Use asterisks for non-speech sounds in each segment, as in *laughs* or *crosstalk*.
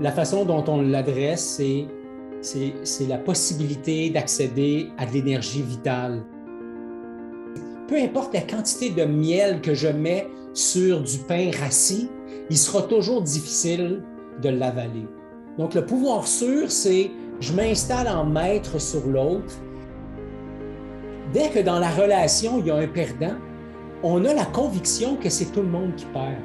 la façon dont on l'adresse, c'est la possibilité d'accéder à de l'énergie vitale. Peu importe la quantité de miel que je mets sur du pain rassis, il sera toujours difficile de l'avaler. Donc, le pouvoir sûr, c'est je m'installe en maître sur l'autre. Dès que dans la relation, il y a un perdant, on a la conviction que c'est tout le monde qui perd.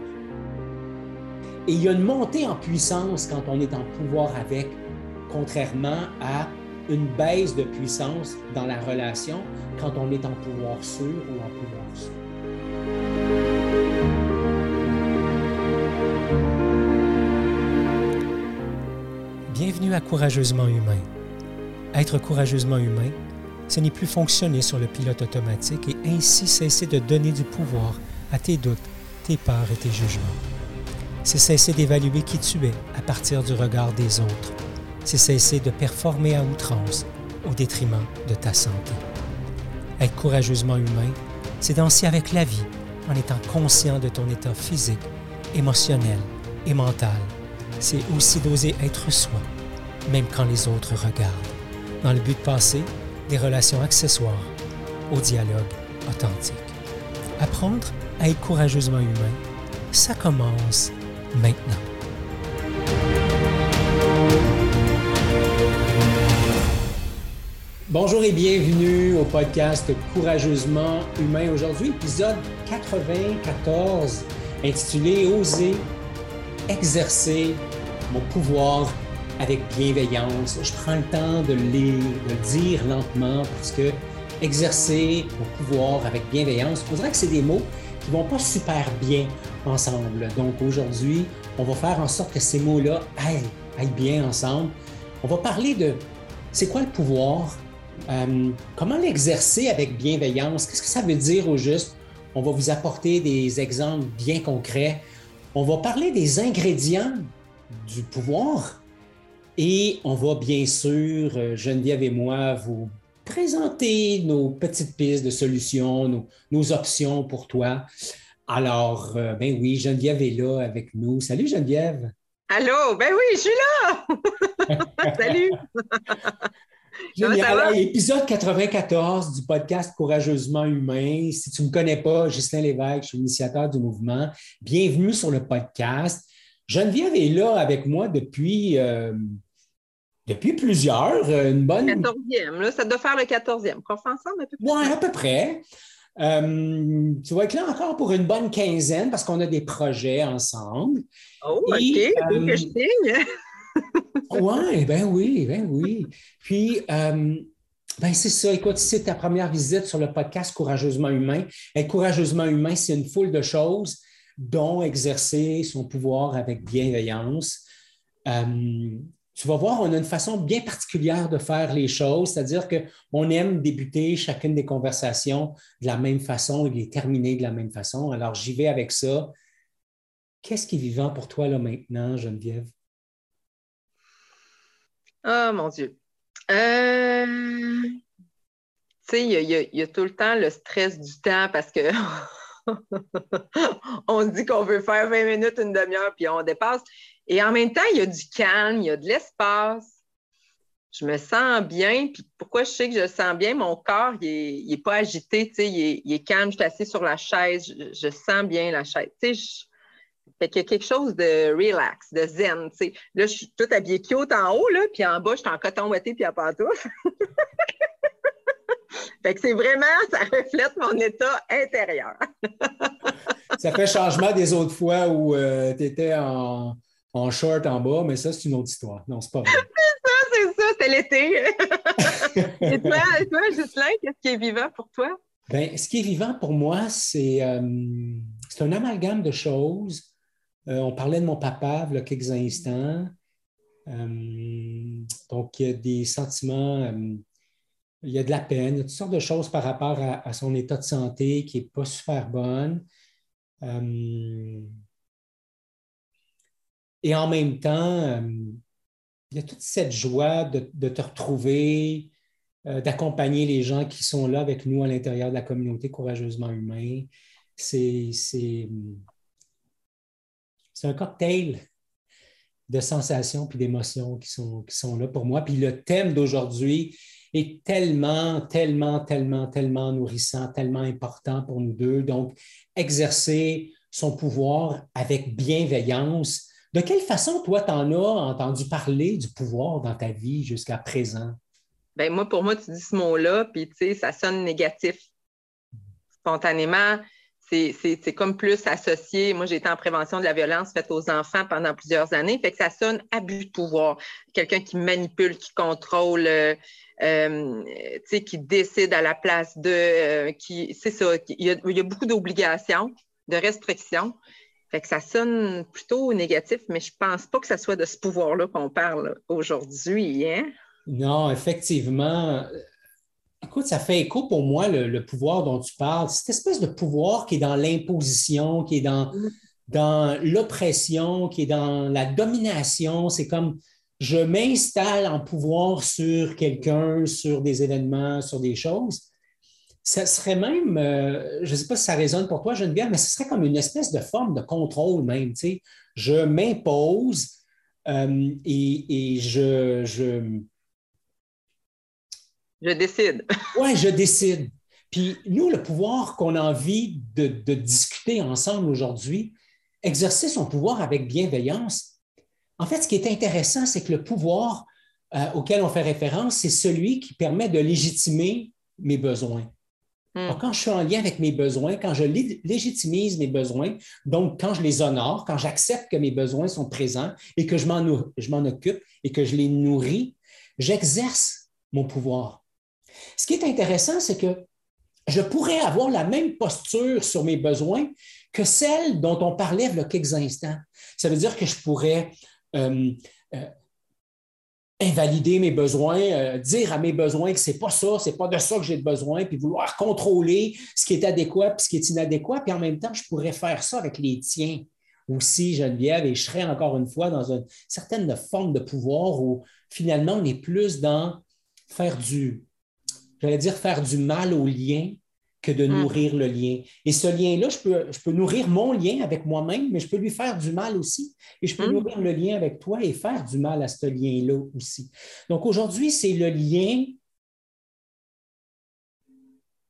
Et il y a une montée en puissance quand on est en pouvoir avec, contrairement à une baisse de puissance dans la relation quand on est en pouvoir sûr ou en pouvoir sûr. Bienvenue à Courageusement Humain. Être courageusement humain, ce n'est plus fonctionner sur le pilote automatique et ainsi cesser de donner du pouvoir à tes doutes, tes peurs et tes jugements. C'est cesser d'évaluer qui tu es à partir du regard des autres. C'est cesser de performer à outrance au détriment de ta santé. Être courageusement humain, c'est danser avec la vie en étant conscient de ton état physique, émotionnel et mental. C'est aussi d'oser être soi, même quand les autres regardent, dans le but de passer des relations accessoires au dialogue authentique. Apprendre à être courageusement humain, ça commence Bonjour et bienvenue au podcast Courageusement Humain. Aujourd'hui, épisode 94 intitulé Oser exercer mon pouvoir avec bienveillance. Je prends le temps de le lire, de le dire lentement parce que exercer mon pouvoir avec bienveillance, on dirait que c'est des mots qui vont pas super bien ensemble. Donc aujourd'hui, on va faire en sorte que ces mots-là aillent, bien ensemble. On va parler de c'est quoi le pouvoir, euh, comment l'exercer avec bienveillance, qu'est-ce que ça veut dire au juste. On va vous apporter des exemples bien concrets. On va parler des ingrédients du pouvoir et on va bien sûr, euh, Geneviève et moi, vous présenter nos petites pistes de solutions, nos, options pour toi. Alors, euh, ben oui, Geneviève est là avec nous. Salut Geneviève. Allô, ben oui, je suis là. *laughs* Salut. Génial. Épisode 94 du podcast Courageusement Humain. Si tu ne me connais pas, Justin Lévesque, je suis l'initiateur du mouvement. Bienvenue sur le podcast. Geneviève est là avec moi depuis, euh, depuis plusieurs. Euh, une bonne. 14e, là, ça doit faire le 14e. Qu'on fait ensemble à peu près? Oui, à peu près. Euh, tu vas être là encore pour une bonne quinzaine parce qu'on a des projets ensemble. Oh, OK, que je signe. *laughs* oui, ben oui, ben oui. Puis, ben c'est ça. Écoute, c'est ta première visite sur le podcast Courageusement Humain. Être courageusement humain, c'est une foule de choses dont exercer son pouvoir avec bienveillance. Euh, tu vas voir, on a une façon bien particulière de faire les choses, c'est-à-dire qu'on aime débuter chacune des conversations de la même façon et les terminer de la même façon. Alors, j'y vais avec ça. Qu'est-ce qui est vivant pour toi là maintenant, Geneviève? Oh mon Dieu. Euh, tu sais, il y, a tout le temps le stress du temps parce que *laughs* on dit qu'on veut faire 20 minutes, une demi-heure, puis on dépasse. Et en même temps, il y a du calme, il y a de l'espace. Je me sens bien. Puis pourquoi je sais que je sens bien? Mon corps, il n'est pas agité, il est, calme. Je suis assise sur la chaise. Je, sens bien la chaise. Tu sais, fait qu'il y a quelque chose de relax, de zen. Là, je suis toute habillée cute en haut, là, puis en bas, je suis en coton ouaté puis à pantoufle. *laughs* Fait que c'est vraiment, ça reflète mon état intérieur. *laughs* ça fait changement des autres fois où euh, tu étais en, short en bas, mais ça, c'est une autre histoire. Non, c'est pas vrai. *laughs* c'est ça, c'est ça, c'était l'été. *laughs* et toi, et toi qu'est-ce qui est vivant pour toi? Bien, ce qui est vivant pour moi, c'est euh, un amalgame de choses. Euh, on parlait de mon papa il y a quelques instants. donc, il y a des sentiments il y a de la peine, il y a toutes sortes de choses par rapport à, son état de santé qui n'est pas super bonne. Euh, et en même temps, euh, il y a toute cette joie de, te retrouver, euh, d'accompagner les gens qui sont là avec nous à l'intérieur de la communauté courageusement humain. C'est un cocktail de sensations puis d'émotions qui sont, qui sont là pour moi. Puis le thème d'aujourd'hui est tellement, tellement, tellement, tellement nourrissant, tellement important pour nous deux. Donc, exercer son pouvoir avec bienveillance. De quelle façon, toi, tu en as entendu parler du pouvoir dans ta vie jusqu'à présent? Bien, moi, pour moi, tu dis ce mot-là, puis tu sais, ça sonne négatif. Spontanément, c'est comme plus associé. Moi, j'ai été en prévention de la violence faite aux enfants pendant plusieurs années. Fait que ça sonne abus de pouvoir. Quelqu'un qui manipule, qui contrôle, euh, euh, qui décide à la place de. Euh, qui, c'est ça. Il y, a, beaucoup d'obligations, de restrictions. Fait que ça sonne plutôt négatif, mais je ne pense pas que ce soit de ce pouvoir-là qu'on parle aujourd'hui. Hein? Non, effectivement. Écoute, ça fait écho pour moi, le, pouvoir dont tu parles. Cette espèce de pouvoir qui est dans l'imposition, qui est dans, dans l'oppression, qui est dans la domination. C'est comme je m'installe en pouvoir sur quelqu'un, sur des événements, sur des choses. Ça serait même, euh, je ne sais pas si ça résonne pour toi, Geneviève, mais ce serait comme une espèce de forme de contrôle même. Tu sais. Je m'impose euh, et, je, je je décide. *laughs* oui, je décide. Puis nous, le pouvoir qu'on a envie de, discuter ensemble aujourd'hui, exercer son pouvoir avec bienveillance. En fait, ce qui est intéressant, c'est que le pouvoir euh, auquel on fait référence, c'est celui qui permet de légitimer mes besoins. Hmm. quand je suis en lien avec mes besoins, quand je légitimise mes besoins, donc quand je les honore, quand j'accepte que mes besoins sont présents et que je m'en occupe et que je les nourris, j'exerce mon pouvoir. Ce qui est intéressant, c'est que je pourrais avoir la même posture sur mes besoins que celle dont on parlait il y a quelques instants. Ça veut dire que je pourrais euh, euh, invalider mes besoins, euh, dire à mes besoins que ce n'est pas ça, ce n'est pas de ça que j'ai besoin, puis vouloir contrôler ce qui est adéquat et ce qui est inadéquat, puis en même temps, je pourrais faire ça avec les tiens aussi, Geneviève, et je serais encore une fois dans une certaine forme de pouvoir où finalement on est plus dans faire du, j'allais dire, faire du mal au lien que de mm. nourrir le lien. Et ce lien-là, je peux, je peux nourrir mon lien avec moi-même, mais je peux lui faire du mal aussi. Et je peux mm. nourrir le lien avec toi et faire du mal à ce lien-là aussi. Donc aujourd'hui, c'est le lien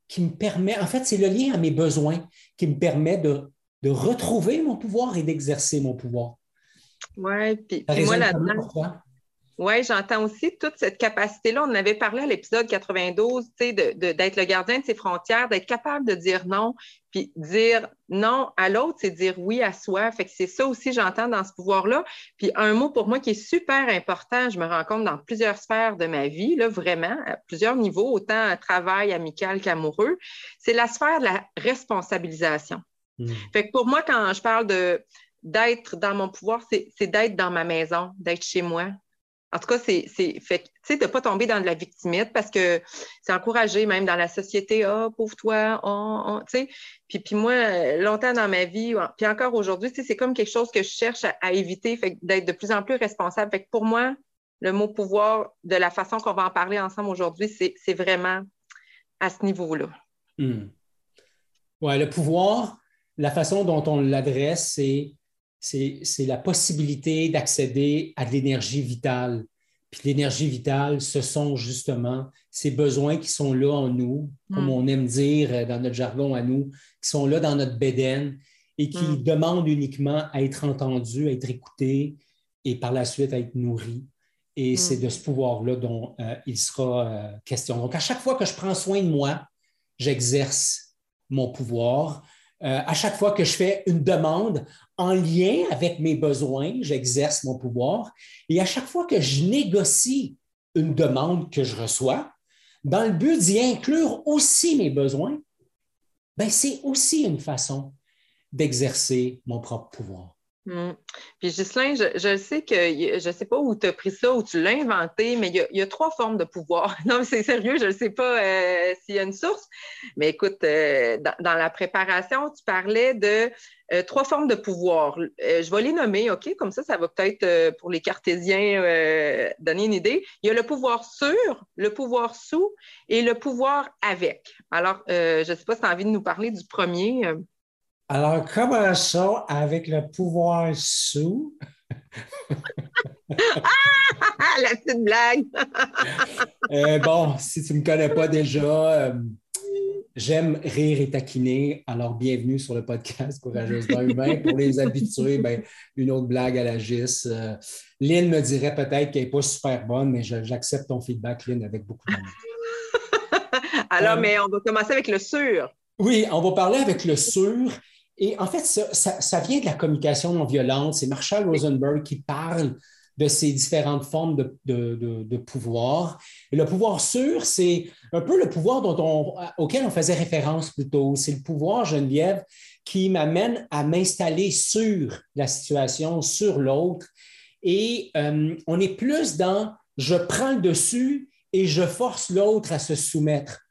qui me permet, en fait, c'est le lien à mes besoins qui me permet de, retrouver mon pouvoir et d'exercer mon pouvoir. Oui, puis, moi là-dedans. Oui, j'entends aussi toute cette capacité-là. On en avait parlé à l'épisode 92, d'être de, le gardien de ses frontières, d'être capable de dire non, puis dire non à l'autre, c'est dire oui à soi. Fait que c'est ça aussi, j'entends dans ce pouvoir-là. Puis un mot pour moi qui est super important, je me rends compte dans plusieurs sphères de ma vie, là, vraiment, à plusieurs niveaux, autant à travail, amical qu'amoureux, c'est la sphère de la responsabilisation. Hmm. Fait que pour moi, quand je parle de d'être dans mon pouvoir, c'est d'être dans ma maison, d'être chez moi, en tout cas, c'est fait, tu sais, de ne pas tomber dans de la victimite parce que c'est encouragé même dans la société. Ah, oh, pauvre toi, oh, tu sais. Puis, puis moi, longtemps dans ma vie, puis encore aujourd'hui, tu sais, c'est comme quelque chose que je cherche à, éviter, fait d'être de plus en plus responsable. Fait que pour moi, le mot pouvoir, de la façon qu'on va en parler ensemble aujourd'hui, c'est vraiment à ce niveau-là. Hmm. Oui, le pouvoir, la façon dont on l'adresse, c'est c'est la possibilité d'accéder à de l'énergie vitale. Puis l'énergie vitale, ce sont justement ces besoins qui sont là en nous, comme mm. on aime dire dans notre jargon à nous, qui sont là dans notre bédaine et qui mm. demandent uniquement à être entendus, à être écoutés et par la suite à être nourris. Et mm. c'est de ce pouvoir-là dont euh, il sera euh, question. Donc, à chaque fois que je prends soin de moi, j'exerce mon pouvoir. À chaque fois que je fais une demande en lien avec mes besoins, j'exerce mon pouvoir. Et à chaque fois que je négocie une demande que je reçois, dans le but d'y inclure aussi mes besoins, ben c'est aussi une façon d'exercer mon propre pouvoir. Hmm. Puis Ghislain, je, sais que je ne sais pas où tu as pris ça, où tu l'as inventé, mais il y, a, trois formes de pouvoir. *laughs* Non, mais c'est sérieux, je ne sais pas euh, s'il y a une source. Mais écoute, euh, dans, la préparation, tu parlais de euh, trois formes de pouvoir. je vais les nommer, OK? Comme ça, ça va peut-être pour les cartésiens donner une idée. Il y a le pouvoir sur, le pouvoir sous et le pouvoir avec. Alors, je ne sais pas si tu as envie de nous parler du premier. Alors, commençons avec le pouvoir sous? *laughs* la petite blague! *laughs* Euh, bon, si tu ne me connais pas déjà, euh, j'aime rire et taquiner. Alors, bienvenue sur le podcast Courageusement Humain. *laughs* Pour les habitués, ben, une autre blague à la GIS. Euh, Lynn me dirait peut-être qu'elle n'est pas super bonne, mais j'accepte ton feedback, Lynn, avec beaucoup d'amour. Alors, mais on va commencer avec le sur. Oui, on va parler avec le sur. Et en fait, ça, vient de la communication non violente. C'est Marshall Rosenberg qui parle de ces différentes formes de, pouvoir. Et le pouvoir sûr, c'est un peu le pouvoir auquel on faisait référence plus tôt. C'est le pouvoir, Geneviève, qui m'amène à m'installer sur la situation, sur l'autre. Et euh, on est plus dans je prends le dessus et je force l'autre à se soumettre.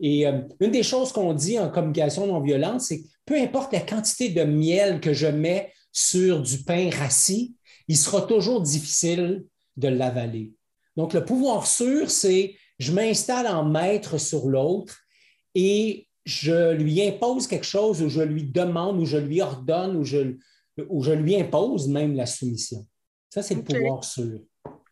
Et euh, une des choses qu'on dit en communication non violente, c'est que peu importe la quantité de miel que je mets sur du pain rassis, il sera toujours difficile de l'avaler. Donc, le pouvoir sûr, c'est je m'installe en maître sur l'autre et je lui impose quelque chose ou je lui demande ou je lui ordonne ou je, ou je lui impose même la soumission. Ça, c'est le pouvoir sûr.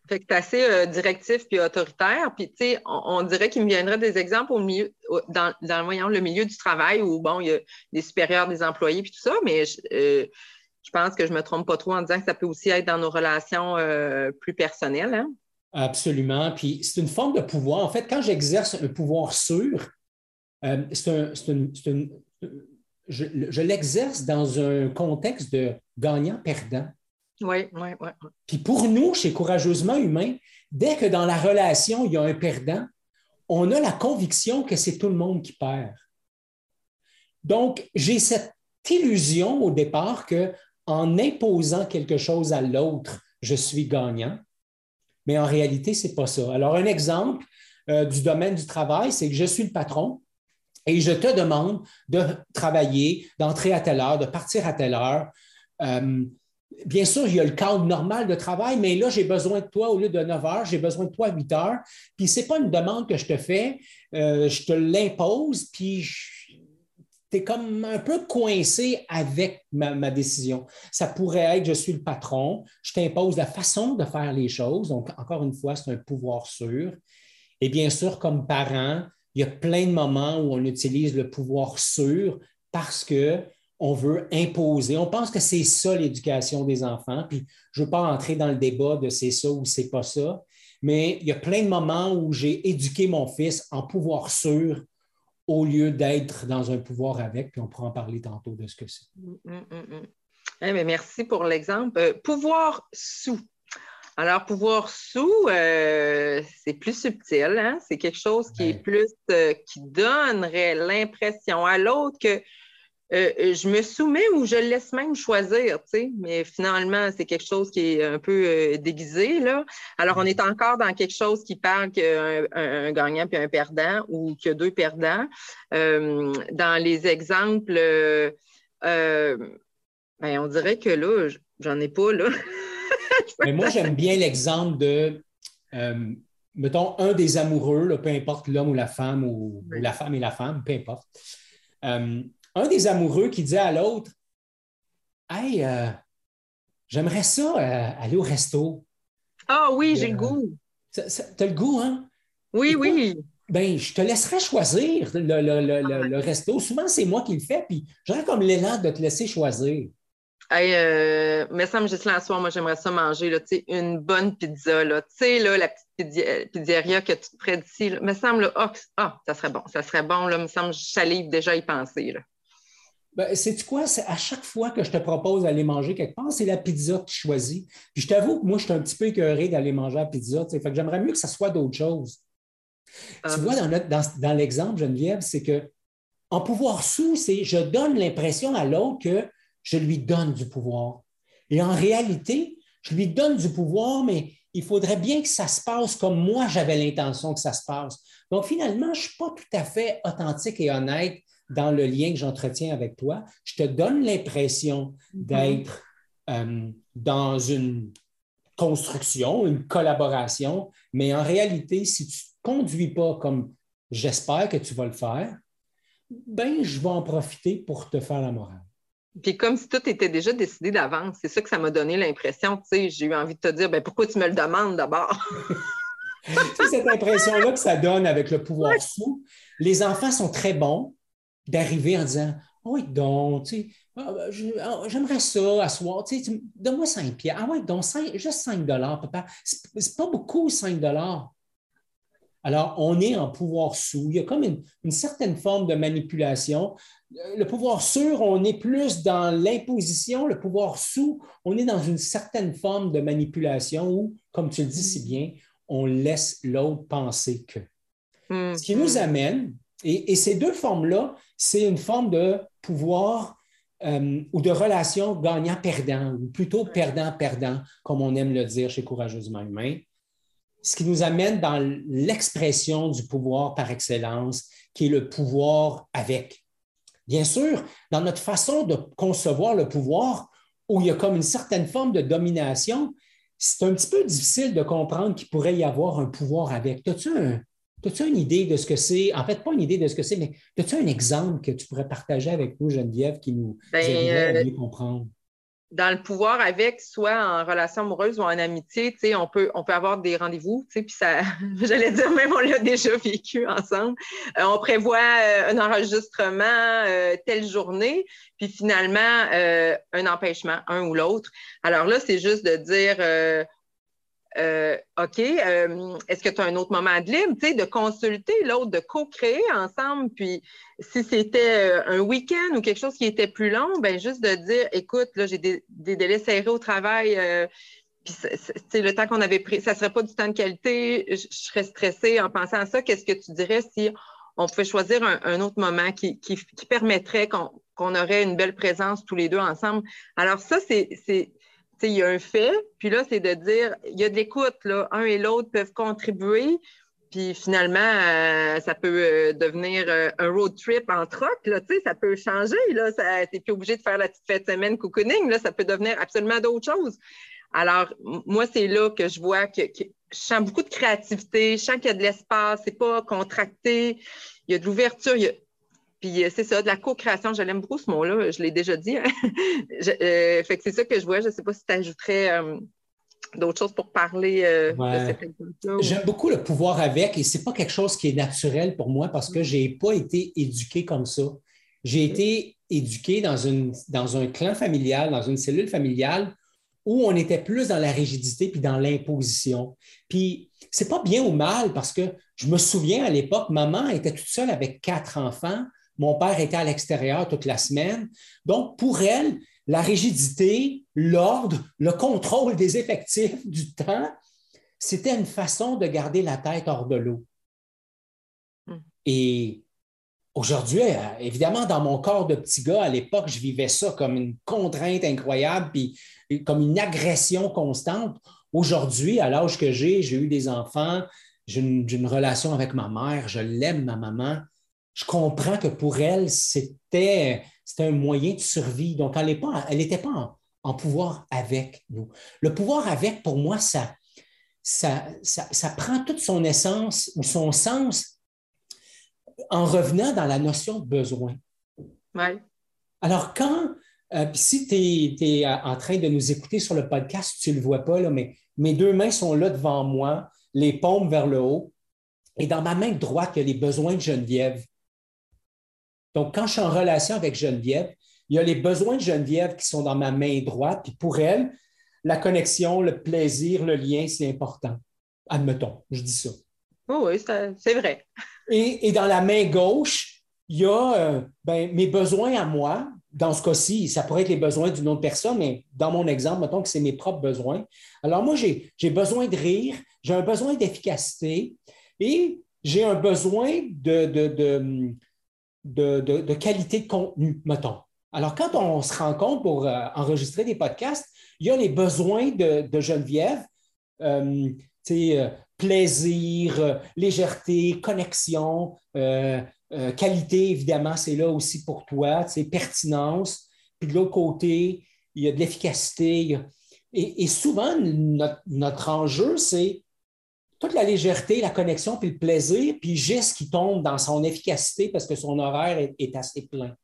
C'est assez euh, directif puis autoritaire. Puis, tu sais, on, dirait qu'il me viendrait des exemples au milieu, dans, le milieu du travail où, bon, il y a des supérieurs, des employés puis tout ça, mais euh, je, pense que je ne me trompe pas trop en disant que ça peut aussi être dans nos relations euh, plus personnelles. Hein? Absolument. Puis, c'est une forme de pouvoir. En fait, quand j'exerce un pouvoir sûr, c'est je l'exerce dans un contexte de gagnant-perdant. Oui, oui, oui. Puis pour nous, chez Courageusement Humain, dès que dans la relation, il y a un perdant, on a la conviction que c'est tout le monde qui perd. Donc, j'ai cette illusion au départ que en imposant quelque chose à l'autre, je suis gagnant. Mais en réalité, ce n'est pas ça. Alors, un exemple euh, du domaine du travail, c'est que je suis le patron et je te demande de travailler, d'entrer à telle heure, de partir à telle heure. Euh, Bien sûr, il y a le cadre normal de travail, mais là, j'ai besoin de toi au lieu de 9 heures, j'ai besoin de toi à 8 heures. Puis ce n'est pas une demande que je te fais, euh, je te l'impose, puis tu es comme un peu coincé avec ma, décision. Ça pourrait être, je suis le patron, je t'impose la façon de faire les choses. Donc, encore une fois, c'est un pouvoir sûr. Et bien sûr, comme parent, il y a plein de moments où on utilise le pouvoir sûr parce que on veut imposer. On pense que c'est ça l'éducation des enfants. Puis je ne veux pas entrer dans le débat de c'est ça ou c'est pas ça, mais il y a plein de moments où j'ai éduqué mon fils en pouvoir sûr au lieu d'être dans un pouvoir avec, puis on pourra en parler tantôt de ce que c'est. Mm, mm, mm, eh merci pour l'exemple. Euh, pouvoir sous. Alors, pouvoir sous, euh, c'est plus subtil, hein? c'est quelque chose qui est plus, euh, qui donnerait l'impression à l'autre que euh, euh, je me soumets ou je laisse même choisir, tu sais, mais finalement, c'est quelque chose qui est un peu euh, déguisé, là. Alors, on est encore dans quelque chose qui parle qu'un un, gagnant puis un perdant ou qu'il y a deux perdants. dans les exemples, ben, on dirait que là, j'en ai pas, là. *laughs* mais moi, j'aime bien l'exemple de, mettons, un des amoureux, peu importe l'homme ou la femme, ou, la femme et la femme, peu importe un des amoureux qui dit à l'autre Hey, euh, j'aimerais ça euh, aller au resto. Ah oui, j'ai le goût. Tu as le goût, hein? Oui, oui. Ben, je te laisserai choisir le, resto. Souvent, c'est moi qui le fais, puis j'aurais comme l'élan de te laisser choisir. Hey, euh, mais ça me juste là soir, moi j'aimerais ça manger là, une bonne pizza. Là, là, la petite pizzeria que tu te près d'ici. Me semble, oh, ah, ça serait bon. Ça serait bon, là, me semble, je salive déjà y penser. Là. Ben, c'est quoi? À chaque fois que je te propose d'aller manger quelque part, c'est la pizza que tu choisis. Puis je t'avoue que moi, je suis un petit peu écœuré d'aller manger la pizza. Fait que j'aimerais mieux que ça soit d'autres choses. Tu vois, dans, l'exemple, Geneviève, c'est que en pouvoir sous, c'est je donne l'impression à l'autre que je lui donne du pouvoir. Et en réalité, je lui donne du pouvoir, mais il faudrait bien que ça se passe comme moi j'avais l'intention que ça se passe. Donc finalement, je ne suis pas tout à fait authentique et honnête dans le lien que j'entretiens avec toi, je te donne l'impression mhm. d'être euh, dans une construction, une collaboration, mais en réalité, si tu ne conduis pas comme j'espère que tu vas le faire, ben, je vais en profiter pour te faire la morale. Puis comme si tout était déjà décidé d'avance. C'est ça que ça m'a donné l'impression. Tu sais, j'ai eu envie de te dire, ben pourquoi tu me le demandes d'abord? *laughs* *laughs* cette impression-là que ça donne avec le pouvoir fou. Les enfants sont très bons d'arriver en disant, oh, oui, donc, tu sais, ah, ah, j'aimerais ça à soir. Tu sais, donne-moi 5 pieds. Ah ouais, donc juste 5 papa. C'est pas beaucoup, 5 alors, on est en pouvoir sous. Il y a comme une, certaine forme de manipulation. Le pouvoir sûr, on est plus dans l'imposition. Le pouvoir sous, on est dans une certaine forme de manipulation où, comme tu le dis si bien, on laisse l'autre penser que. Hmm. Ce qui nous amène, et, ces deux formes-là, c'est une forme de pouvoir euh, ou de relation gagnant-perdant, ou plutôt perdant-perdant, comme on aime le dire chez Courageusement Humain ce qui nous amène dans l'expression du pouvoir par excellence, qui est le pouvoir avec. Bien sûr, dans notre façon de concevoir le pouvoir, où il y a comme une certaine forme de domination, c'est un petit peu difficile de comprendre qu'il pourrait y avoir un pouvoir avec. As-tu une idée de ce que c'est? En fait, pas une idée de ce que c'est, mais as-tu un exemple que tu pourrais partager avec nous, Geneviève, qui nous ben, aiderait à euh, mieux comprendre? dans le pouvoir avec, soit en relation amoureuse ou en amitié, tu sais, on peut, on peut avoir des rendez-vous, tu sais, puis ça, *laughs* j'allais dire, même on l'a déjà vécu ensemble. Euh, on prévoit euh, un enregistrement euh, telle journée, puis finalement, un empêchement, un ou l'autre. Alors là, c'est juste de dire, euh, OK, euh, est-ce que tu as un autre moment de libre, de consulter l'autre, de co-créer ensemble, puis si c'était euh, un week-end ou quelque chose qui était plus long, ben juste de dire, écoute, là, j'ai des, délais serrés au travail, puis c'est le temps qu'on avait pris, ça ne serait pas du temps de qualité, je, serais stressée en pensant à ça. Qu'est-ce que tu dirais si on pouvait choisir un, autre moment qui, permettrait qu'on aurait une belle présence tous les deux ensemble? Alors ça, c'est il y a un fait, puis là, c'est de dire, il y a de l'écoute, là, un et l'autre peuvent contribuer, puis finalement, euh, ça peut euh, devenir euh, un road trip en troc, là, ça peut changer, là, t'es plus obligé de faire la petite fête semaine cocooning, là, ça peut devenir absolument d'autres choses. Alors, moi, c'est là que je vois que, je sens beaucoup de créativité, je sens qu'il y a de l'espace, c'est pas contracté, il y a de l'ouverture, puis euh, c'est ça, de la co-création, je l'aime beaucoup ce mot-là, je l'ai déjà dit. Hein. *laughs* Euh, fait que c'est ça que je vois. Je ne sais pas si tu ajouterais euh, d'autres choses pour parler de cette exemple-là. J'aime beaucoup le pouvoir avec et ce n'est pas quelque chose qui est naturel pour moi parce que je n'ai pas été éduqué comme ça. J'ai été éduqué dans, une, dans un clan familial, dans une cellule familiale où on était plus dans la rigidité puis dans l'imposition. Puis c'est pas bien ou mal parce que je me souviens à l'époque, maman était toute seule avec quatre enfants. Mon père était à l'extérieur toute la semaine. Donc, pour elle, la rigidité, l'ordre, le contrôle des effectifs du temps, c'était une façon de garder la tête hors de l'eau. Hmm. Et aujourd'hui, euh, évidemment, dans mon corps de petit gars, à l'époque, je vivais ça comme une contrainte incroyable, puis comme une agression constante. Aujourd'hui, à l'âge que j'ai, j'ai eu des enfants, j'ai une, relation avec ma mère, je l'aime, ma maman je comprends que pour elle, c'était un moyen de survie. Donc, elle n'était pas, en, pouvoir avec nous. Le pouvoir avec, pour moi, ça, ça, ça, prend toute son essence ou son sens en revenant dans la notion de besoin. Alors, quand, euh, si tu es, en train de nous écouter sur le podcast, tu ne le vois pas, là, mais mes deux mains sont là devant moi, les paumes vers le haut. Et dans ma main droite, il y a les besoins de Geneviève. Donc, quand je suis en relation avec Geneviève, il y a les besoins de Geneviève qui sont dans ma main droite, puis pour elle, la connexion, le plaisir, le lien, c'est important. Admettons, je dis ça. oui, c'est vrai. Et, dans la main gauche, il y a euh, ben, mes besoins à moi. Dans ce cas-ci, ça pourrait être les besoins d'une autre personne, mais dans mon exemple, mettons que c'est mes propres besoins. Alors moi, j'ai besoin de rire, j'ai un besoin d'efficacité et j'ai un besoin de, de de, qualité de contenu, mettons. Alors, quand on se rencontre pour euh, enregistrer des podcasts, il y a les besoins de, Geneviève, euh, euh, plaisir, légèreté, connexion, qualité, évidemment, c'est là aussi pour toi, pertinence. Puis de l'autre côté, il y a de l'efficacité. Et, souvent, notre enjeu, c'est toute la légèreté, la connexion, puis le plaisir, puis Gis qui tombe dans son efficacité parce que son horaire est, assez plein.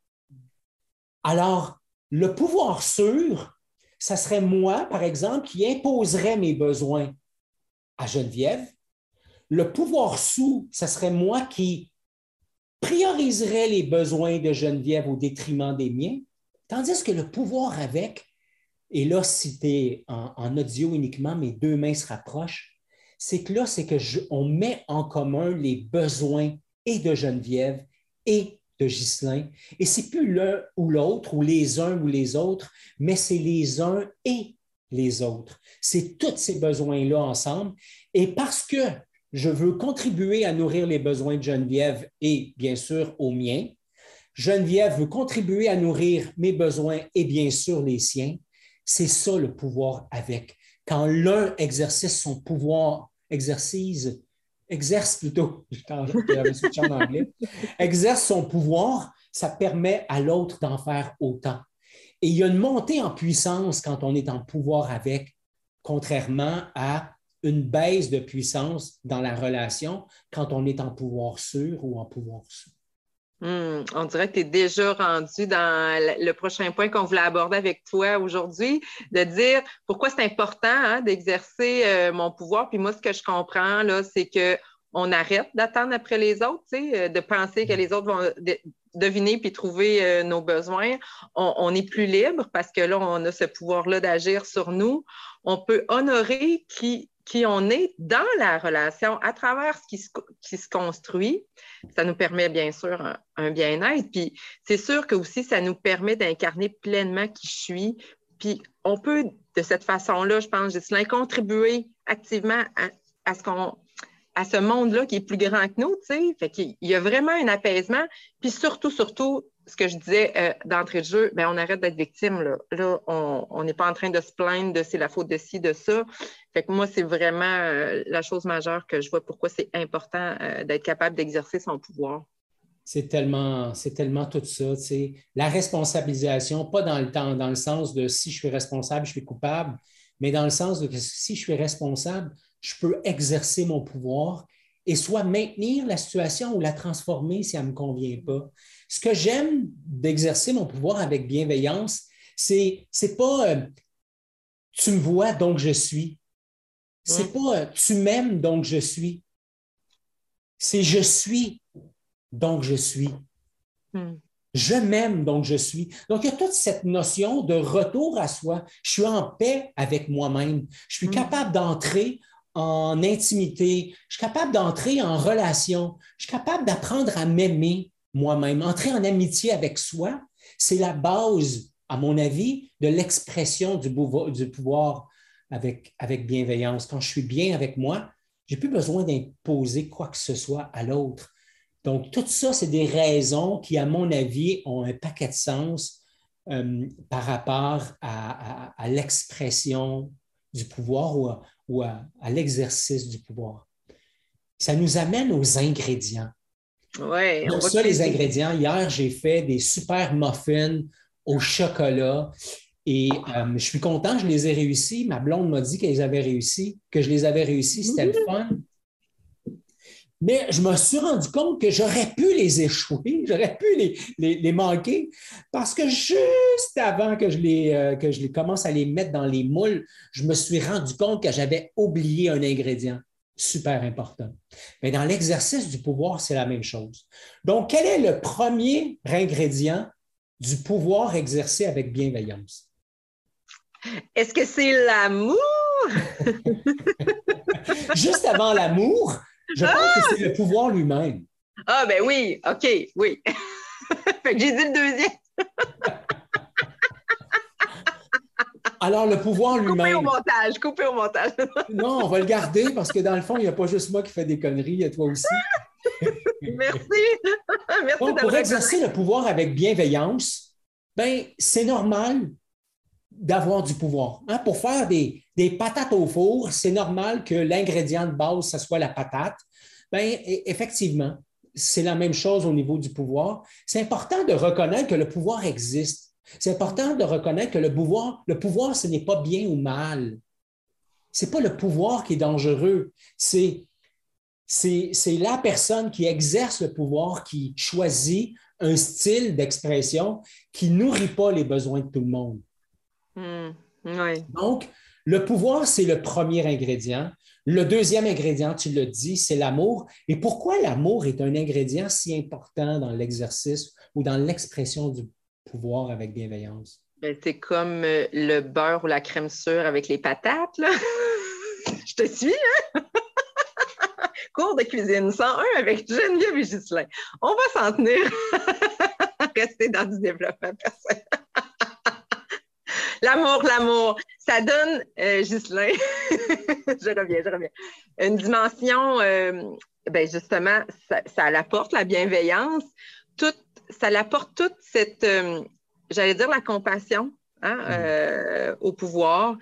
Alors, Le pouvoir sûr, ça serait moi, par exemple, qui imposerais mes besoins à Geneviève. Le pouvoir sous, ça serait moi qui prioriserais les besoins de Geneviève au détriment des miens. Tandis que le pouvoir avec, et là, si tu en, audio uniquement, mes deux mains se rapprochent, c'est que là, c'est que on met en commun les besoins et de Geneviève et de Ghislain. Et c'est plus l'un ou l'autre, ou les uns ou les autres, mais c'est les uns et les autres. C'est tous ces besoins-là ensemble. Et parce que je veux contribuer à nourrir les besoins de Geneviève et bien sûr aux miens, Geneviève veut contribuer à nourrir mes besoins et bien sûr les siens. C'est ça le pouvoir avec. Quand l'un exerce son pouvoir, exerce plutôt, *laughs* en anglais, exerce son pouvoir, ça permet à l'autre d'en faire autant. Et il y a une montée en puissance quand on est en pouvoir avec, contrairement à une baisse de puissance dans la relation quand on est en pouvoir sûr ou en pouvoir sous. Hmm, on dirait que tu es déjà rendu dans le prochain point qu'on voulait aborder avec toi aujourd'hui, de dire pourquoi c'est important hein, d'exercer euh, mon pouvoir. Puis moi, ce que je comprends, là, c'est qu'on arrête d'attendre après les autres, euh, de penser que les autres vont deviner puis trouver euh, nos besoins. On, est plus libre parce que là, on a ce pouvoir-là d'agir sur nous. On peut honorer qui, qui on est dans la relation à travers ce qui se, construit. Ça nous permet bien sûr un, bien-être. Puis c'est sûr que aussi, ça nous permet d'incarner pleinement qui je suis. Puis on peut, de cette façon-là, je pense, Gislain, contribuer activement à ce qu'on à ce monde-là qui est plus grand que nous, tu sais. Fait qu'il y a vraiment un apaisement. Puis surtout, surtout, ce que je disais euh, d'entrée de jeu, bien, on arrête d'être victime. Là, là on n'est pas en train de se plaindre de c'est la faute de ci, de ça. Fait que moi, c'est vraiment euh, la chose majeure que je vois pourquoi c'est important euh, d'être capable d'exercer son pouvoir. C'est tellement, c'est tellement tout ça. La responsabilisation, pas dans le temps, dans le sens de si je suis responsable, je suis coupable, mais dans le sens de si je suis responsable, je peux exercer mon pouvoir et soit maintenir la situation ou la transformer si elle ne me convient pas. Ce que j'aime d'exercer mon pouvoir avec bienveillance, c'est n'est pas euh, tu me vois donc je suis. C'est pas euh, tu m'aimes donc je suis. C'est je suis donc je suis. Hmm. Je m'aime donc je suis. Donc il y a toute cette notion de retour à soi. Je suis en paix avec moi-même. Je suis hmm. capable d'entrer en intimité, je suis capable d'entrer en relation, je suis capable d'apprendre à m'aimer moi-même. Entrer en amitié avec soi, c'est la base, à mon avis, de l'expression du pouvoir, avec, bienveillance. Quand je suis bien avec moi, je n'ai plus besoin d'imposer quoi que ce soit à l'autre. Donc, tout ça, c'est des raisons qui, à mon avis, ont un paquet de sens euh, par rapport à l'expression du pouvoir ou, ou à, l'exercice du pouvoir. Ça nous amène aux ingrédients. Oui. Donc, ça, les ingrédients, hier, j'ai fait des super muffins au chocolat. Et euh, je suis content, je les ai réussis. Ma blonde m'a dit qu'elle avait réussi, que je les avais réussis. C'était le fun. Mais je me suis rendu compte que j'aurais pu les échouer, *laughs* j'aurais pu les, les, manquer, parce que juste avant que je, les, euh, que je les commence à les mettre dans les moules, je me suis rendu compte que j'avais oublié un ingrédient super important. Mais dans l'exercice du pouvoir, c'est la même chose. Donc, quel est le premier ingrédient du pouvoir exercé avec bienveillance? Est-ce que c'est l'amour? *laughs* Juste avant l'amour, je pense que c'est le pouvoir lui-même. Ah, ben oui, OK, oui. *laughs* fait que j'ai dit le deuxième. *laughs* Alors, le pouvoir lui-même. Coupé au montage, coupé au montage. *laughs* non, on va le garder parce que dans le fond, il n'y a pas juste moi qui fais des conneries, il y a toi aussi. Merci. Merci Donc, pour exercer le pouvoir avec bienveillance, ben, c'est normal d'avoir du pouvoir. Hein? Pour faire des, patates au four, c'est normal que l'ingrédient de base, ce soit la patate. Bien, effectivement, c'est la même chose au niveau du pouvoir. C'est important de reconnaître que le pouvoir existe. C'est important de reconnaître que le pouvoir, le pouvoir, ce n'est pas bien ou mal. Ce n'est pas le pouvoir qui est dangereux. C'est c'est la personne qui exerce le pouvoir qui choisit un style d'expression qui nourrit pas les besoins de tout le monde. Hmm. Donc, le pouvoir, c'est le premier ingrédient. Le deuxième ingrédient, tu le dis, c'est l'amour. Et pourquoi l'amour est un ingrédient si important dans l'exercice ou dans l'expression du pouvoir avec bienveillance? Ben, c'est comme euh, le beurre ou la crème sûre avec les patates. Là. *laughs* Je te suis, hein? *laughs* Cours de cuisine 101 avec Geneviève et Ghislain. On va s'en tenir. *laughs* Rester dans du développement personnel. L'amour, l'amour. Ça donne, euh, Ghislain, *laughs* je reviens, je reviens, une dimension, euh, ben justement, ça, ça apporte la bienveillance, tout, ça apporte toute cette, euh, j'allais dire la compassion hein, mm. euh, au pouvoir.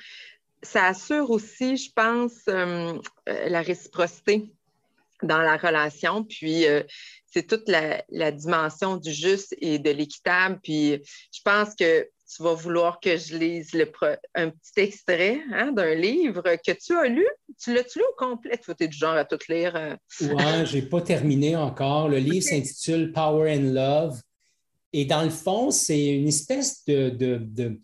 Ça assure aussi, je pense, la réciprocité dans la relation. Puis, c'est toute la, la, dimension du juste et de l'équitable. Puis, je pense que tu vas vouloir que je lise un petit extrait hein, d'un livre que tu as lu? Tu l'as-tu lu au complet? Tu es du genre à tout lire. Euh? Oui, je n'ai pas terminé encore. Le livre s'intitule Power and Love. Et dans le fond, c'est une espèce de. de,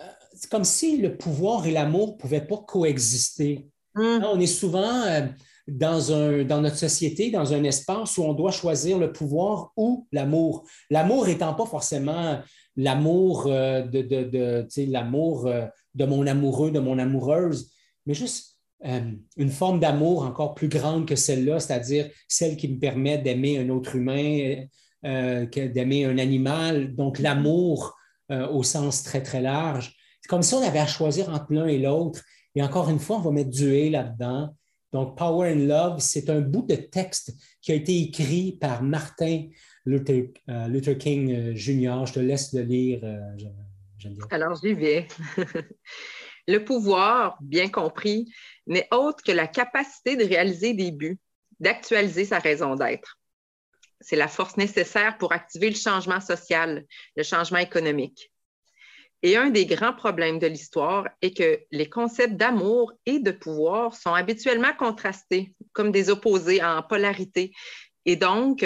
euh, c'est comme si le pouvoir et l'amour ne pouvaient pas coexister. Hum. On est souvent euh, dans, un, dans notre société, dans un espace où on doit choisir le pouvoir ou l'amour. L'amour étant pas forcément l'amour euh, de, de, l'amour euh, de mon amoureux, de mon amoureuse, mais juste euh, une forme d'amour encore plus grande que celle-là, c'est-à-dire celle qui me permet d'aimer un autre humain, d'aimer un animal, donc l'amour au sens très, très large. C'est comme si on avait à choisir entre l'un et l'autre. Et encore une fois, on va mettre du et là-dedans. Donc, Power and Love, c'est un bout de texte qui a été écrit par Martin euh, Luther, King euh, Jr. Je te laisse le lire, euh, Alors, j'y vais. *laughs* le pouvoir, bien compris, n'est autre que la capacité de réaliser des buts, d'actualiser sa raison d'être. C'est la force nécessaire pour activer le changement social, le changement économique. Et un des grands problèmes de l'histoire est que les concepts d'amour et de pouvoir sont habituellement contrastés, comme des opposés en polarité. Et donc,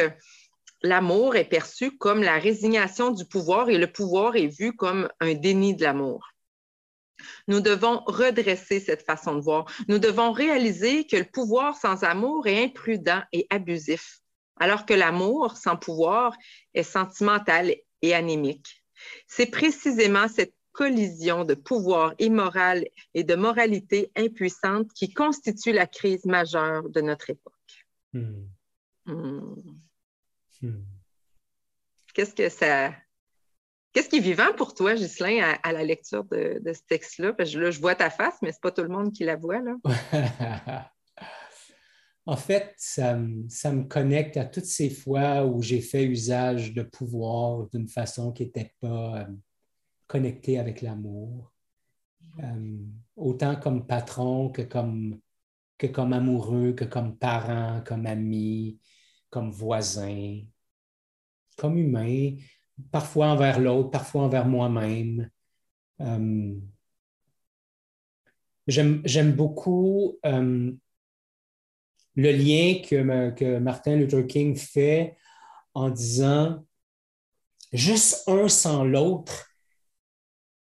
l'amour est perçu comme la résignation du pouvoir et le pouvoir est vu comme un déni de l'amour. Nous devons redresser cette façon de voir. Nous devons réaliser que le pouvoir sans amour est imprudent et abusif, alors que l'amour sans pouvoir est sentimental et anémique. C'est précisément cette collision de pouvoir immoral et de moralité impuissante qui constitue la crise majeure de notre époque. Hmm. Hmm. Hmm. Qu'est-ce que ça. Qu'est-ce qui est vivant pour toi, Ghislain, à, la lecture de, ce texte-là? Parce que là, je vois ta face, mais ce n'est pas tout le monde qui la voit. Là. *laughs* en fait, ça, me connecte à toutes ces fois où j'ai fait usage de pouvoir d'une façon qui n'était pas euh, connectée avec l'amour. Euh, autant comme patron que comme, que comme amoureux, que comme parent, comme ami, comme voisin comme humain, parfois envers l'autre, parfois envers moi-même. Euh, j'aime beaucoup euh, le lien que, que, Martin Luther King fait en disant juste un sans l'autre,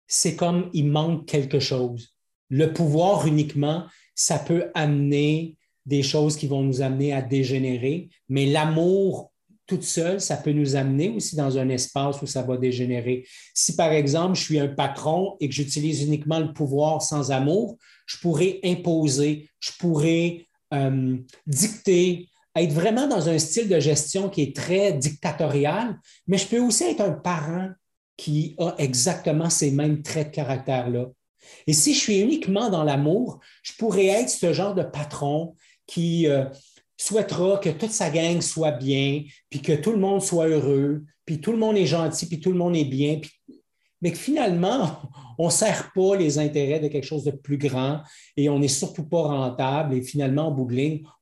c'est comme il manque quelque chose. Le pouvoir uniquement, ça peut amener des choses qui vont nous amener à dégénérer, mais l'amour toute seule, ça peut nous amener aussi dans un espace où ça va dégénérer. Si par exemple, je suis un patron et que j'utilise uniquement le pouvoir sans amour, je pourrais imposer, je pourrais euh, dicter, être vraiment dans un style de gestion qui est très dictatorial, mais je peux aussi être un parent qui a exactement ces mêmes traits de caractère-là. Et si je suis uniquement dans l'amour, je pourrais être ce genre de patron qui, euh, souhaitera que toute sa gang soit bien, puis que tout le monde soit heureux, puis tout le monde est gentil, puis tout le monde est bien, mais que finalement, *laughs* on ne sert pas les intérêts de quelque chose de plus grand et on n'est surtout pas rentable. Et finalement, en bout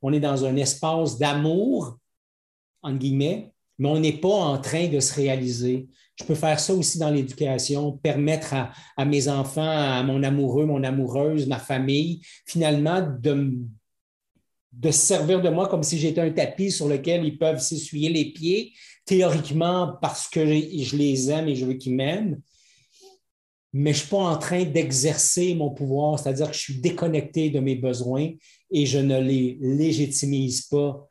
on est dans un espace d'amour, entre guillemets, mais on n'est pas en train de se réaliser. Je peux faire ça aussi dans l'éducation, permettre à, à, mes enfants, à mon amoureux, mon amoureuse, ma famille, finalement, de, de se servir de moi comme si j'étais un tapis sur lequel ils peuvent s'essuyer les pieds, théoriquement parce que je les aime et je veux qu'ils m'aiment. Mais je ne suis pas en train d'exercer mon pouvoir, c'est-à-dire que je suis déconnecté de mes besoins et je ne les légitimise pas.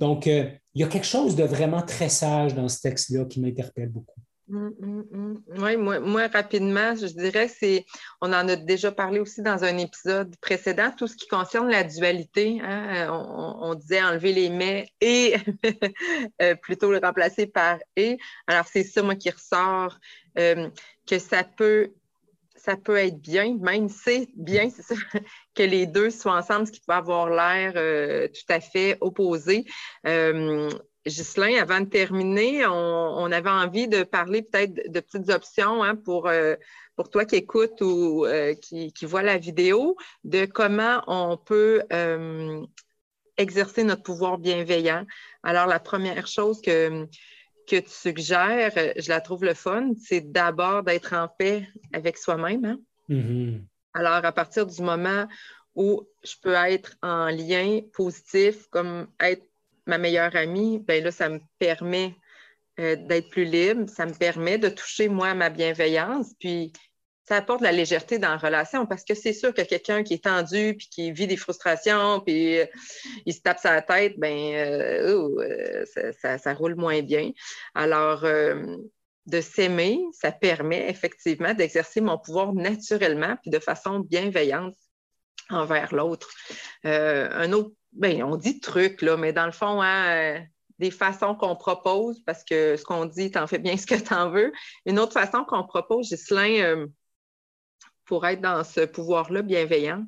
Donc, euh, il y a quelque chose de vraiment très sage dans ce texte-là qui m'interpelle beaucoup. Mm, mm, mm. Oui, moi, rapidement, je dirais c'est, on en a déjà parlé aussi dans un épisode précédent, tout ce qui concerne la dualité. Hein, on, disait enlever les mais et *laughs* euh, plutôt le remplacer par et. Alors, c'est ça, moi, qui ressort, euh, que ça peut, ça peut être bien, même c'est bien, c'est ça, *laughs* que les deux soient ensemble, ce qui peut avoir l'air euh, tout à fait opposé. Ghislain, avant de terminer, on, avait envie de parler peut-être de, petites options hein, pour, euh, pour toi qui écoutes ou euh, qui, qui vois la vidéo, de comment on peut euh, exercer notre pouvoir bienveillant. Alors, la première chose que, que tu suggères, je la trouve le fun, c'est d'abord d'être en paix avec soi-même. Hein. Mm-hmm. Alors, à partir du moment où je peux être en lien positif, comme être ma meilleure amie, ben là, ça me permet euh, d'être plus libre, ça me permet de toucher, moi, ma bienveillance, puis ça apporte la légèreté dans la relation parce que c'est sûr que quelqu'un qui est tendu puis qui vit des frustrations puis euh, il se tape sa tête, ben euh, ça, roule moins bien. Alors, de s'aimer, ça permet effectivement d'exercer mon pouvoir naturellement puis de façon bienveillante envers l'autre. un autre ben, on dit truc, là, mais dans le fond, hein, euh, des façons qu'on propose, parce que ce qu'on dit, t'en fais bien *laughs* ce que t'en veux. Une autre façon qu'on propose, Ghislain, euh, pour être dans ce pouvoir-là bienveillant.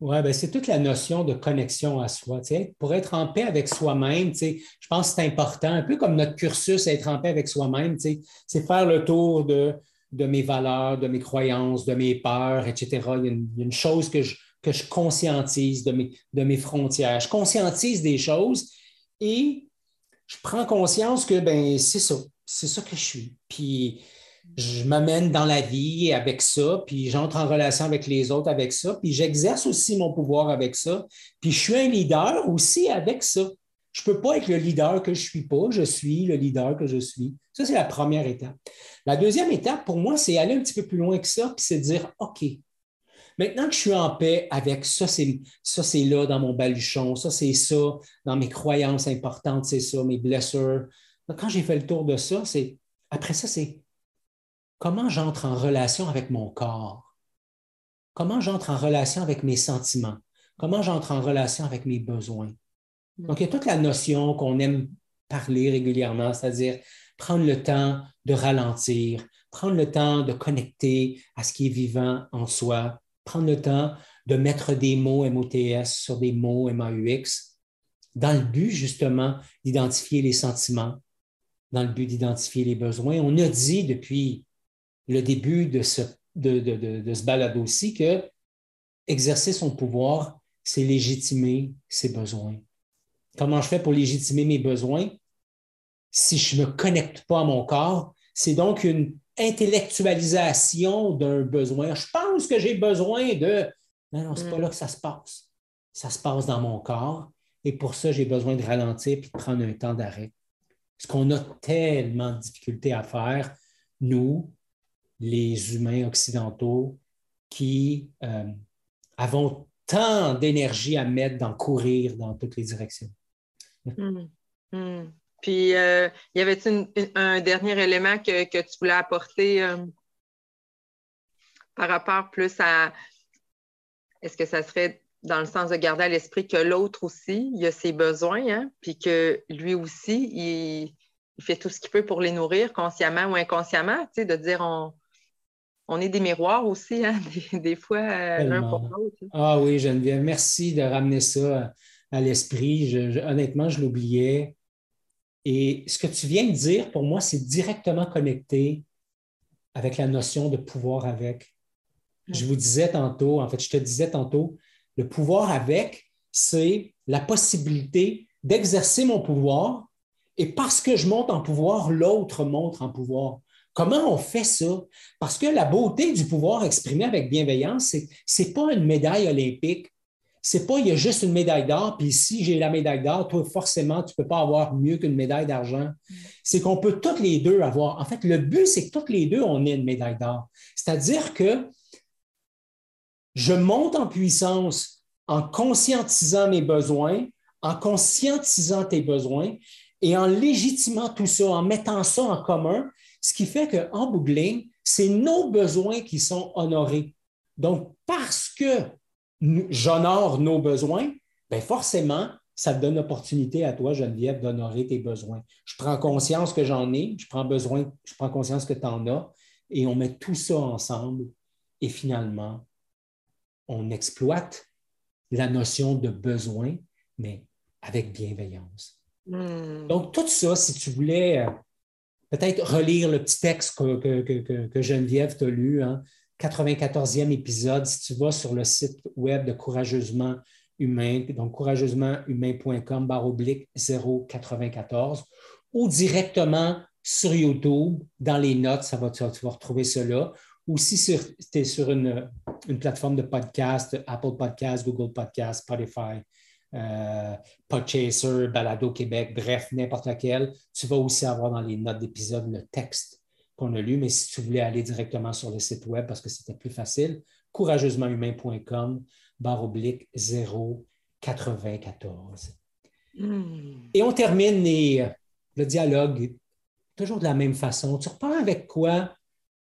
Oui, ben c'est toute la notion de connexion à soi. Pour être en paix avec soi-même, je pense que c'est important, un peu comme notre cursus, être en paix avec soi-même, c'est faire le tour de, de mes valeurs, de mes croyances, de mes peurs, etc. il y a une chose que je, que je conscientise de mes, de mes frontières. Je conscientise des choses et je prends conscience que ben, c'est ça, c'est ça que je suis. Puis je m'amène dans la vie avec ça, puis j'entre en relation avec les autres avec ça, puis j'exerce aussi mon pouvoir avec ça, puis je suis un leader aussi avec ça. Je ne peux pas être le leader que je ne suis pas, je suis le leader que je suis. Ça, c'est la première étape. La deuxième étape, pour moi, c'est aller un petit peu plus loin que ça, puis c'est dire, OK, Maintenant que je suis en paix avec ça, c'est ça, c'est là dans mon baluchon, ça, c'est ça dans mes croyances importantes, c'est ça, mes blessures. quand j'ai fait le tour de ça, c'est après ça, c'est comment j'entre en relation avec mon corps, comment j'entre en relation avec mes sentiments, comment j'entre en relation avec mes besoins? Donc, il y a toute la notion qu'on aime parler régulièrement, c'est-à-dire prendre le temps de ralentir, prendre le temps de connecter à ce qui est vivant en soi, prendre le temps de mettre des mots MOTS sur des mots MAUX dans le but justement d'identifier les sentiments, dans le but d'identifier les besoins. On a dit depuis le début de ce, de, de, balado aussi que exercer son pouvoir, c'est légitimer ses besoins. Comment je fais pour légitimer mes besoins? Si je ne me connecte pas à mon corps, c'est donc une intellectualisation d'un besoin. Je pense que j'ai besoin de... Non, non, ce n'est pas mm. là que ça se passe. Ça se passe dans mon corps et pour ça, j'ai besoin de ralentir et de prendre un temps d'arrêt. Ce qu'on a tellement de difficultés à faire, nous, les humains occidentaux, qui euh, avons tant d'énergie à mettre dans courir dans toutes les directions. Mm. Mm. Puis, euh, y avait un dernier élément que, tu voulais apporter euh, par rapport plus à est-ce que ça serait dans le sens de garder à l'esprit que l'autre aussi, il a ses besoins, hein, puis que lui aussi, il, fait tout ce qu'il peut pour les nourrir, consciemment ou inconsciemment, tu sais, de dire on, on est des miroirs aussi, hein, *laughs* des, fois, euh, l'un pour l'autre. Hein. Ah oui, Geneviève, merci de ramener ça à l'esprit. honnêtement, je l'oubliais. Et ce que tu viens de dire, pour moi, c'est directement connecté avec la notion de pouvoir avec. Je vous disais tantôt, en fait, je te disais tantôt, le pouvoir avec, c'est la possibilité d'exercer mon pouvoir et parce que je monte en pouvoir, l'autre monte en pouvoir. Comment on fait ça? Parce que la beauté du pouvoir exprimé avec bienveillance, ce n'est pas une médaille olympique, c'est pas il y a juste une médaille d'or, puis si j'ai la médaille d'or, toi, forcément, tu peux pas avoir mieux qu'une médaille d'argent. C'est qu'on peut toutes les deux avoir. En fait, le but, c'est que toutes les deux, on ait une médaille d'or. C'est-à-dire que je monte en puissance en conscientisant mes besoins, en conscientisant tes besoins et en légitimant tout ça, en mettant ça en commun, ce qui fait qu'en bout c'est nos besoins qui sont honorés. Donc, parce que j'honore nos besoins, bien forcément, ça te donne l'opportunité à toi, Geneviève, d'honorer tes besoins. Je prends conscience que j'en ai, je prends, besoin, je prends conscience que tu en as, et on met tout ça ensemble, et finalement, on exploite la notion de besoin, mais avec bienveillance. Hmm. Donc, tout ça, si tu voulais euh, peut-être relire le petit texte que, Geneviève t'a lu, hein, 94e épisode, si tu vas sur le site web de Courageusement Humain, donc courageusementhumain.com, barre oblique 094, ou directement sur YouTube, dans les notes, ça va, tu, vas retrouver cela. Ou si tu es sur une, plateforme de podcast, Apple Podcast, Google Podcast, Spotify, euh, Podchaser, Balado Québec, bref, n'importe laquelle, tu vas aussi avoir dans les notes d'épisode le texte qu'on a lu, mais si tu voulais aller directement sur le site web parce que c'était plus facile, courageusementhumain.com, barre oblique 094. Hmm. Et on termine le dialogue toujours de la même façon. Tu repars avec quoi,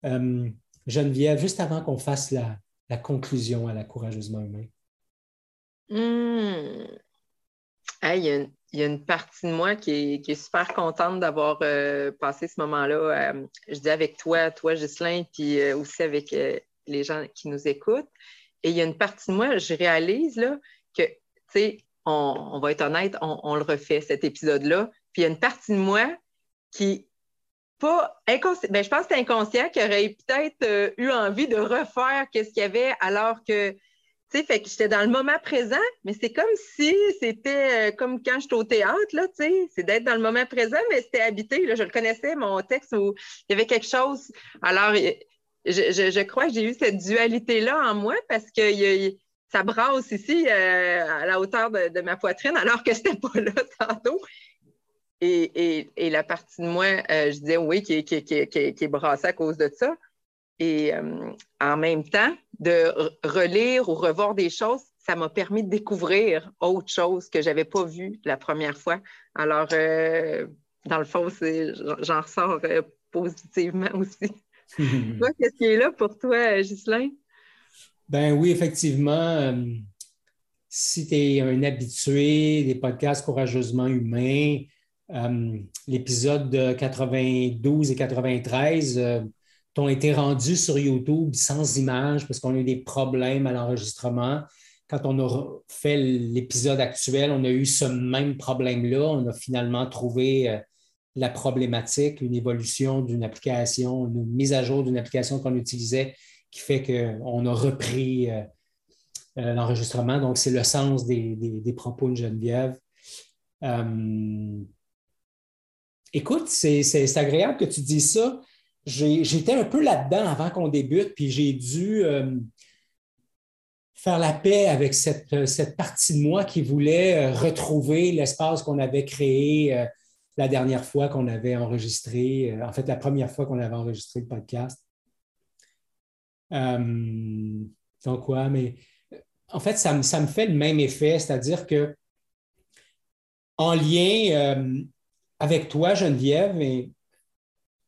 euh, Geneviève, juste avant qu'on fasse la, conclusion à la courageusement humain? Hmm. il, y a une, partie de moi qui est, super contente d'avoir euh, passé ce moment-là, euh, je dis avec toi, toi, Ghislain, puis euh, aussi avec les gens qui nous écoutent. Et il y a une partie de moi, je réalise là, que, tu sais, on, va être honnête, on, le refait, cet épisode-là. Puis il y a une partie de moi qui, pas inconscient, ben, je pense que c'est inconscient, qui aurait peut-être eu envie de refaire ce qu'il y avait alors que fait que j'étais dans le moment présent, mais c'est comme si c'était euh, comme quand j'étais au théâtre, là, tu sais, c'est d'être dans le moment présent, mais c'était habité, là, je le connaissais, mon texte où il y avait quelque chose. Alors, je, crois que j'ai eu cette dualité-là en moi parce que ça brasse ici euh, à la hauteur de, ma poitrine, alors que c'était pas là *laughs* tantôt. Et, la partie de moi, euh, je disais oui, qui, qui, qui, qui, est brassée à cause de ça. Et euh, en même temps, de relire ou revoir des choses, ça m'a permis de découvrir autre chose que je n'avais pas vu la première fois. Alors, euh, dans le fond, j'en ressors euh, positivement *laughs* aussi. *laughs* toi, qu'est-ce qui est là pour toi, Ghislain? Ben oui, effectivement. si tu es un habitué des podcasts courageusement humains, l'épisode de 92 et 93, ont été rendus sur YouTube sans images parce qu'on a eu des problèmes à l'enregistrement. Quand on a fait l'épisode actuel, on a eu ce même problème-là. On a finalement trouvé euh, la problématique, une évolution d'une application, une mise à jour d'une application qu'on utilisait qui fait qu'on a repris euh, euh, l'enregistrement. Donc, c'est le sens des, propos de Geneviève. écoute, c'est agréable que tu dises ça j'étais un peu là-dedans avant qu'on débute, puis j'ai dû euh, faire la paix avec cette, cette, partie de moi qui voulait euh, retrouver l'espace qu'on avait créé euh, la dernière fois qu'on avait enregistré, en fait, la première fois qu'on avait enregistré le podcast. donc, quoi, mais en fait, ça, ça, me fait le même effet, c'est-à-dire que en lien avec toi, Geneviève, et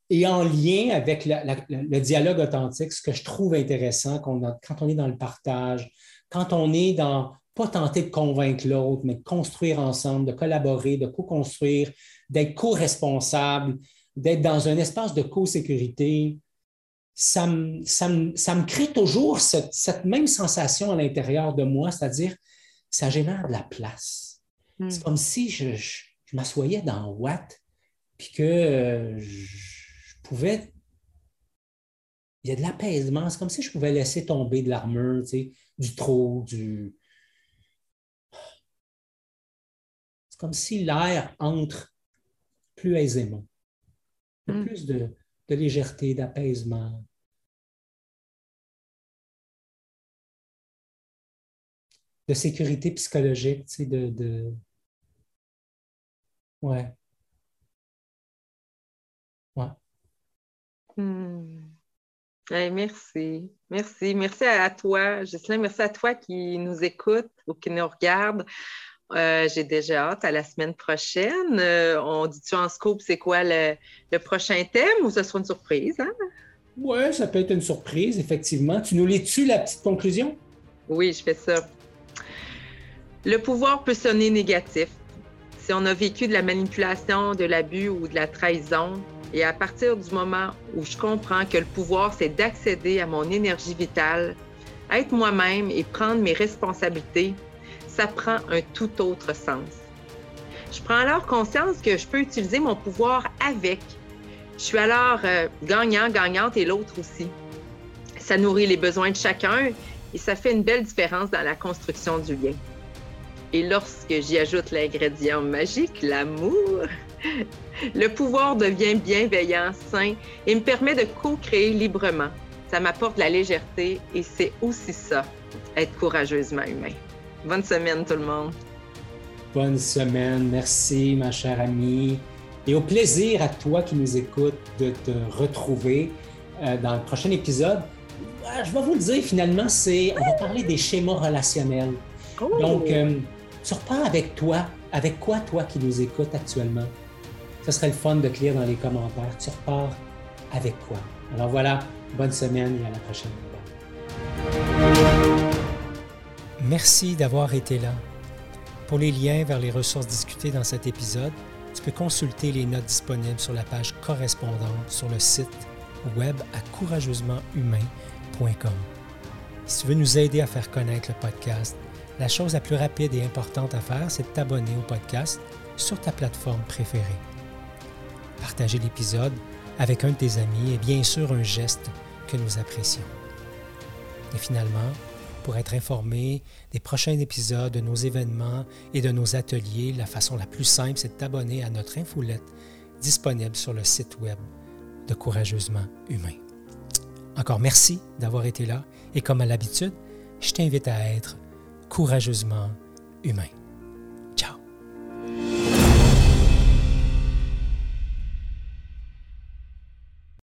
et en lien avec le dialogue authentique, ce que je trouve intéressant quand on est dans le partage, quand on est dans pas tenter de convaincre l'autre, mais de construire ensemble, de collaborer, de co-construire, d'être co-responsable, d'être dans un espace de co-sécurité, ça me, ça, me, crée toujours cette, même sensation à l'intérieur de moi, c'est-à-dire ça génère de la place. Hmm. C'est comme si je, je, m'assoyais dans Watt, puis que euh, je, pouvais. Il y a de l'apaisement. C'est comme si je pouvais laisser tomber de l'armure, du trop, du. C'est comme si l'air entre plus aisément. Mm. Plus de, de légèreté, d'apaisement. de sécurité psychologique, tu sais, de, de... Ouais. Ouais. Hmm. merci. Merci. Merci à toi, Gisèle. Merci à toi qui nous écoute ou qui nous regarde. Euh, j'ai déjà hâte à la semaine prochaine. Euh, on dit-tu en scope, c'est quoi le, prochain thème ou ce sera une surprise? Hein? Oui, ça peut être une surprise, effectivement. Tu nous lis-tu la petite conclusion? Oui, je fais ça. Le pouvoir peut sonner négatif. Si on a vécu de la manipulation, de l'abus ou de la trahison, et à partir du moment où je comprends que le pouvoir, c'est d'accéder à mon énergie vitale, être moi-même et prendre mes responsabilités, ça prend un tout autre sens. Je prends alors conscience que je peux utiliser mon pouvoir avec. Je suis alors euh, gagnant, gagnante et l'autre aussi. Ça nourrit les besoins de chacun et ça fait une belle différence dans la construction du lien. Et lorsque j'y ajoute l'ingrédient magique, l'amour, le pouvoir devient bienveillant, sain et me permet de co-créer librement. Ça m'apporte la légèreté et c'est aussi ça, être courageusement humain. Bonne semaine tout le monde. Bonne semaine, merci ma chère amie. Et au plaisir à toi qui nous écoutes de te retrouver euh, dans le prochain épisode. Euh, je vais vous le dire finalement, c'est on va parler des schémas relationnels. Oh! Donc, euh, tu repars avec toi. Avec quoi toi qui nous écoutes actuellement? Ce serait le fun de te lire dans les commentaires. Tu repars avec quoi? Alors voilà, bonne semaine et à la prochaine. Merci d'avoir été là. Pour les liens vers les ressources discutées dans cet épisode, tu peux consulter les notes disponibles sur la page correspondante sur le site web à courageusementhumain.com. Si tu veux nous aider à faire connaître le podcast, la chose la plus rapide et importante à faire, c'est de t'abonner au podcast sur ta plateforme préférée. Partager l'épisode avec un de tes amis est bien sûr un geste que nous apprécions. Et finalement, pour être informé des prochains épisodes, de nos événements et de nos ateliers, la façon la plus simple, c'est de t'abonner à notre infolette disponible sur le site web de Courageusement Humain. Encore merci d'avoir été là et comme à l'habitude, je t'invite à être courageusement humain.